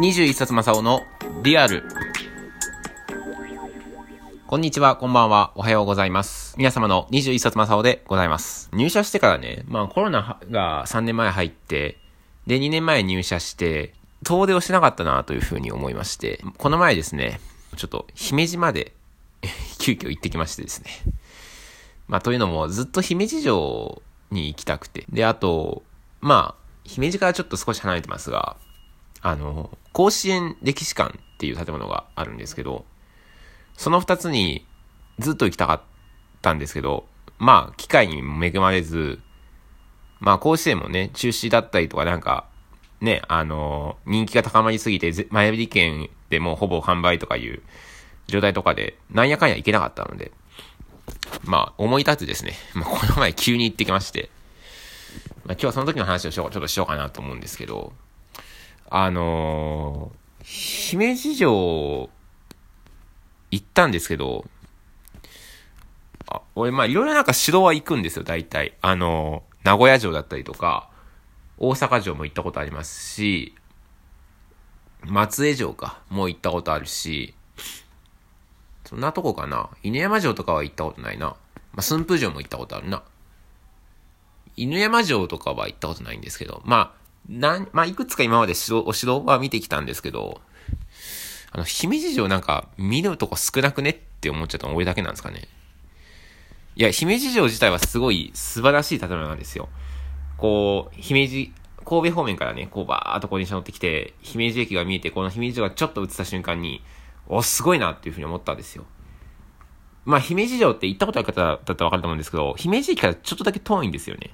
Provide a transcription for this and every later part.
21冊正雄のリアル。こんにちは、こんばんは、おはようございます。皆様の21冊正雄でございます。入社してからね、まあコロナが3年前入って、で、2年前入社して、遠出をしなかったなというふうに思いまして、この前ですね、ちょっと姫路まで 急遽行ってきましてですね。まあというのもずっと姫路城に行きたくて。で、あと、まあ、姫路からちょっと少し離れてますが、あの、甲子園歴史館っていう建物があるんですけど、その二つにずっと行きたかったんですけど、まあ、機会に恵まれず、まあ、甲子園もね、中止だったりとかなんか、ね、あの、人気が高まりすぎて、前売り券でもほぼ販売とかいう状態とかで、なんやかんや行けなかったので、まあ、思い立つですね。まあ、この前急に行ってきまして、まあ、今日はその時の話をしよう、ちょっとしようかなと思うんですけど、あのー、姫路城、行ったんですけど、あ、俺、ま、いろいろなんか城は行くんですよ、大体。あのー、名古屋城だったりとか、大阪城も行ったことありますし、松江城か、もう行ったことあるし、そんなとこかな。犬山城とかは行ったことないな。まあ、駿府城も行ったことあるな。犬山城とかは行ったことないんですけど、まあ、なん、まあ、いくつか今まで城、お城は見てきたんですけど、あの、姫路城なんか見るとこ少なくねって思っちゃったの俺だけなんですかね。いや、姫路城自体はすごい素晴らしい建物なんですよ。こう、姫路、神戸方面からね、こうバーっとこう電車乗ってきて、姫路駅が見えて、この姫路城がちょっと映った瞬間に、お、すごいなっていうふうに思ったんですよ。まあ、姫路城って行ったことある方だったらわかると思うんですけど、姫路駅からちょっとだけ遠いんですよね。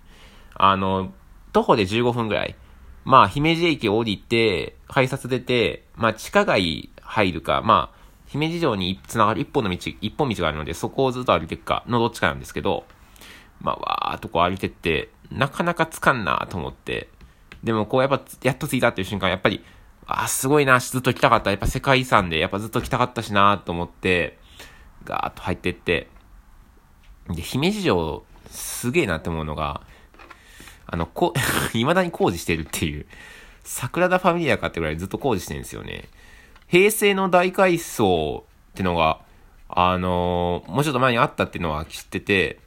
あの、徒歩で15分ぐらい。まあ、姫路駅降りて、改札出て、まあ、地下街入るか、まあ、姫路城に繋がる一本の道、一本道があるので、そこをずっと歩いていくか、のどっちかなんですけど、まあ、わーっとこう歩いてって、なかなかつかんなと思って、でもこうやっぱ、やっと着いたっていう瞬間、やっぱり、あーすごいな、ずっと来たかった。やっぱ世界遺産で、やっぱずっと来たかったしなと思って、ガーッと入ってって、で、姫路城、すげえなって思うのが、あの、こ、未だに工事してるっていう、桜田ファミリアかってぐらいずっと工事してるんですよね。平成の大改装ってのが、あのーもうちょっと前にあったっていうのは知ってて、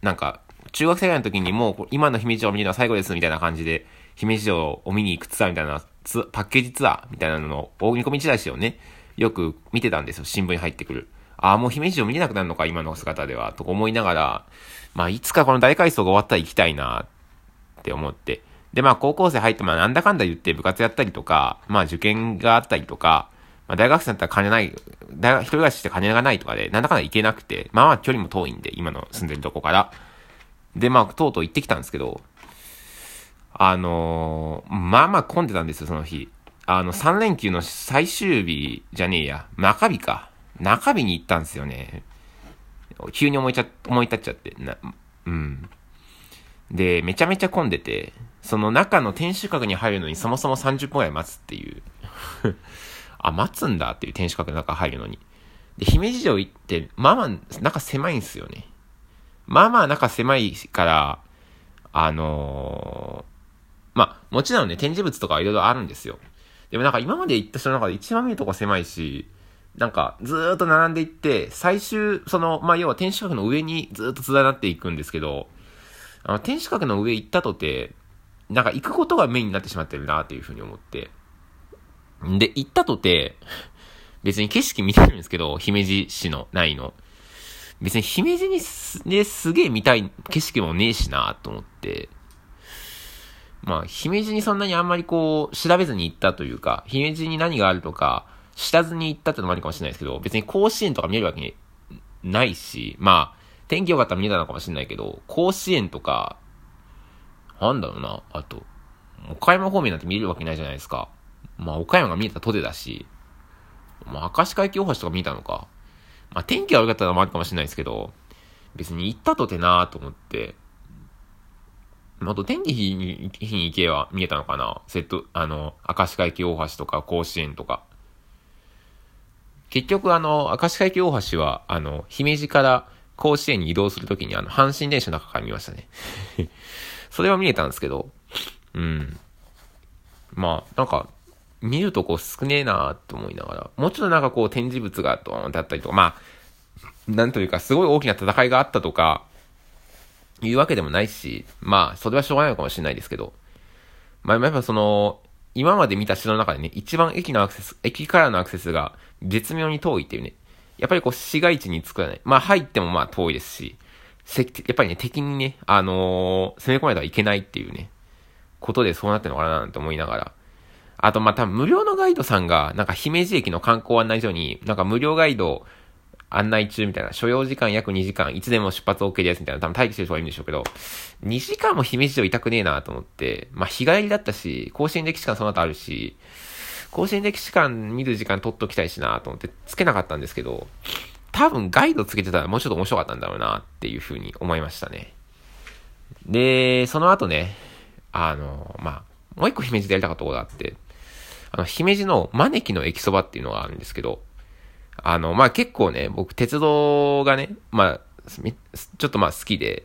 なんか、中学生ぐらいの時にもう今の姫路城を見るのは最後ですみたいな感じで、姫路城を見に行くツアーみたいな、パッケージツアーみたいなのの大見込みチラシをね、よく見てたんですよ。新聞に入ってくる。ああ、もう姫路城見れなくなるのか、今の姿では、とか思いながら、まあ、いつかこの大改装が終わったら行きたいな、って思って。で、まあ、高校生入って、まあ、なんだかんだ言って部活やったりとか、まあ、受験があったりとか、まあ、大学生だったら金ない、大学、一人暮らしして金がないとかで、なんだかんだ行けなくて、まあまあ距離も遠いんで、今の住んでるとこから。で、まあ、とうとう行ってきたんですけど、あのーまあまあ混んでたんですよ、その日。あの、3連休の最終日じゃねえや、中日か。中日に行ったんですよね。急に思いちゃ、思い立っちゃって、な、うん。で、めちゃめちゃ混んでて、その中の天守閣に入るのにそもそも30分くらい待つっていう。あ、待つんだっていう天守閣の中入るのに。で、姫路城行って、まあまあ、中狭いんですよね。まあまあ中狭いから、あのーまあ、もちろんね、展示物とかはいろいろあるんですよ。でもなんか今まで行った人の中で一番見るとこ狭いし、なんかずーっと並んでいって、最終、その、まあ要は天守閣の上にずーっと連なっていくんですけど、あの、天守閣の上行ったとて、なんか行くことがメインになってしまってるなっていうふうに思って。で、行ったとて、別に景色見てるんですけど、姫路市の、ないの。別に姫路にす、ですげえ見たい景色もねえしなと思って。まあ、姫路にそんなにあんまりこう、調べずに行ったというか、姫路に何があるとか、知らずに行ったってのもあるかもしれないですけど、別に甲子園とか見えるわけにないし、まあ、天気良かったら見えたのかもしれないけど、甲子園とか、なんだろうな、あと、岡山方面なんて見れるわけないじゃないですか。まあ、岡山が見えたとでだし、まあ、明石海峡大橋とか見えたのか。まあ、天気が悪かったのもあるかもしれないですけど、別に行ったとてなーと思って、まああと天気日に日に行けば見えたのかなセット、あの、明石海峡大橋とか甲子園とか。結局あの、明石海峡大橋は、あの、姫路から甲子園に移動するときにあの、阪神電車の中から見ましたね。それは見えたんですけど、うん。まあ、なんか、見るとこう少ねえなと思いながら、もうちょっとなんかこう展示物がドーンってあったりとか、まあ、なんというかすごい大きな戦いがあったとか、いうわけでもないし、まあ、それはしょうがないのかもしれないですけど、まあ、やっぱその、今まで見た城の中でね、一番駅のアクセス、駅からのアクセスが絶妙に遠いっていうね、やっぱりこう市街地に作らない。まあ入ってもまあ遠いですし、やっぱりね、敵にね、あのー、攻め込まれてはいけないっていうね、ことでそうなってるのかななんて思いながら。あと、まあ、多分無料のガイドさんが、なんか姫路駅の観光案内所に、なんか無料ガイド案内中みたいな、所要時間約2時間、いつでも出発 OK ですみたいな、多分待機してる人がいるんでしょうけど、2時間も姫路城痛くねえなと思って、まあ、日帰りだったし、甲子園歴史館その後あるし、甲子園歴史館見る時間取っときたいしなと思ってつけなかったんですけど、多分ガイドつけてたらもうちょっと面白かったんだろうなっていうふうに思いましたね。で、その後ね、あの、まあ、もう一個姫路でやりたかったことがあって、あの、姫路の招きの駅そばっていうのがあるんですけど、あの、まあ、結構ね、僕鉄道がね、まあ、ちょっとまあ好きで、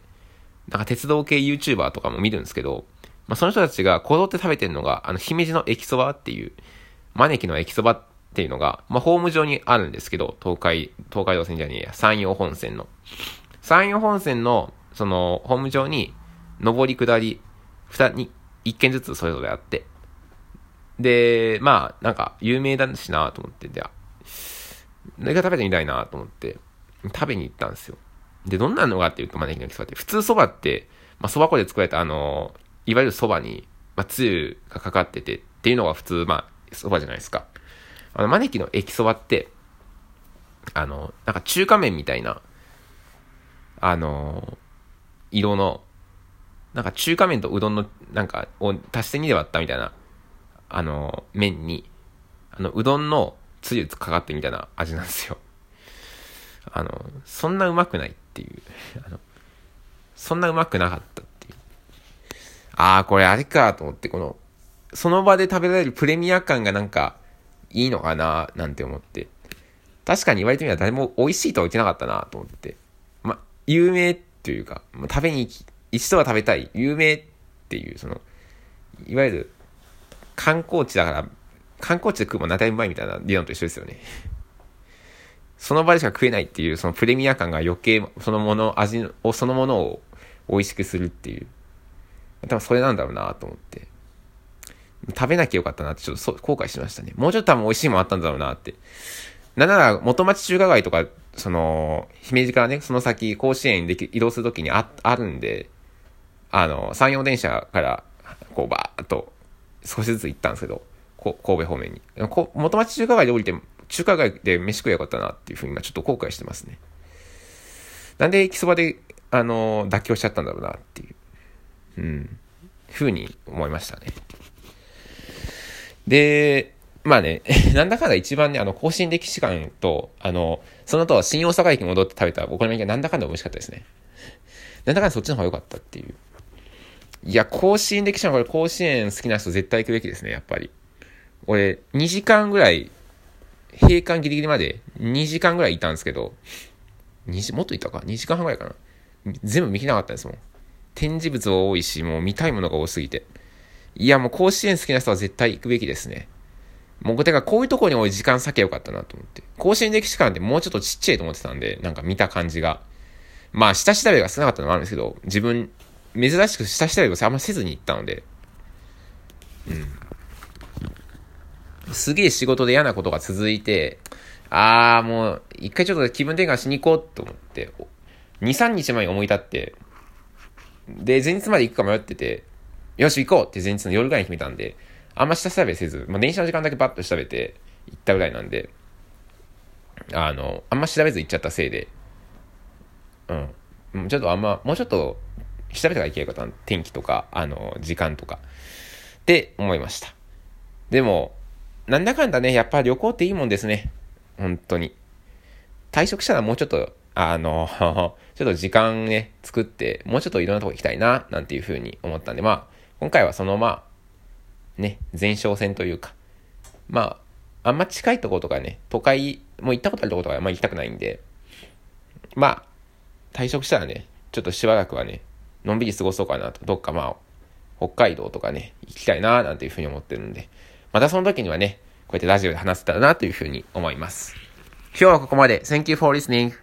なんか鉄道系 YouTuber とかも見るんですけど、まあ、その人たちがこぞって食べてるのが、あの、姫路の駅そばっていう、招きの駅そばっていうのが、まあ、ホーム上にあるんですけど、東海、東海道線じゃねえや、山陽本線の。山陽本線の、その、ホーム上に、上り下り、二、に、一軒ずつそれぞれあって。で、まあ、なんか、有名だしなと思って、で、何か食べてみたいなと思って、食べに行ったんですよ。で、どんなのがっていうと、招きの駅そばって、普通蕎麦って、まあ、蕎麦粉で作られた、あの、いわゆる蕎麦に、まあ、つゆがかかっててっていうのが普通、まあ、蕎麦じゃないですか。あの、招きの駅そばって、あの、なんか中華麺みたいな、あの、色の、なんか中華麺とうどんの、なんか、を足して2で割ったみたいな、あの、麺に、あの、うどんのつゆかかってみたいな味なんですよ。あの、そんなうまくないっていう。あの、そんなうまくなかったっていう。ああ、これあれかと思って、この、その場で食べられるプレミア感がなんか、いいのかななんて思って。確かに言われてみれば誰も美味しいとは言ってなかったなと思って。ま、有名っていうか、ま食べに行き、一度は食べたい、有名っていう、その、いわゆる、観光地だから、観光地で食うもなたうまいみたいな理論と一緒ですよね。その場でしか食えないっていう、そのプレミア感が余計、そのもの、味を、そのものを美味しくするっていう。多分それなんだろうなと思って。食べなきゃよかったなってちょっと後悔しましたね。もうちょっと多分美味しいもんあったんだろうなって。なんなら元町中華街とか、その、姫路からね、その先甲子園に移動するときにあ、あるんで、あの、山陽電車から、こうバーっと少しずつ行ったんですけど、こ神戸方面に。元町中華街で降りて、中華街で飯食えよかったなっていうふうに今ちょっと後悔してますね。なんで駅そばで、あの、妥協しちゃったんだろうなっていう、うん、ふうに思いましたね。で、まあね、なんだかんだ一番ね、あの、甲子園歴史館と、あの、その後、新大阪駅戻って食べたお好み焼きがなんだかんだ美味しかったですね。なんだかんだそっちの方が良かったっていう。いや、甲子園歴史館これ甲子園好きな人絶対行くべきですね、やっぱり。俺、2時間ぐらい、閉館ギリギリまで2時間ぐらいいたんですけど、2時、もっといたか ?2 時間半ぐらいかな。全部見きなかったですもん。展示物多いし、もう見たいものが多すぎて。いや、もう甲子園好きな人は絶対行くべきですね。もう、てか、こういうとこに俺時間割けよかったなと思って。甲子園歴史館ってもうちょっとちっちゃいと思ってたんで、なんか見た感じが。まあ、下調べが少なかったのもあるんですけど、自分、珍しく下調べをあんませずに行ったので、うん。すげえ仕事で嫌なことが続いて、あーもう、一回ちょっと気分転換しに行こうと思って、2、3日前に思い立って、で、前日まで行くか迷ってて、よし行こうって前日の夜ぐらいに決めたんで、あんま下調べせず、まあ、電車の時間だけバッと調べて行ったぐらいなんで、あの、あんま調べず行っちゃったせいで、うん。ちょっとあんま、もうちょっと調べたらいけないかった。天気とか、あの、時間とか。って思いました。でも、なんだかんだね、やっぱ旅行っていいもんですね。本当に。退職したらもうちょっと、あの、ちょっと時間ね、作って、もうちょっといろんなとこ行きたいな、なんていうふうに思ったんで、まあ、今回はそのまあ、ね、前哨戦というか、まあ、あんま近いとことかね、都会、もう行ったことあるとことかあんま行きたくないんで、まあ、退職したらね、ちょっとしばらくはね、のんびり過ごそうかなと、どっかまあ、北海道とかね、行きたいな、なんていうふうに思ってるんで、またその時にはね、こうやってラジオで話せたらなというふうに思います。今日はここまで。Thank you for listening.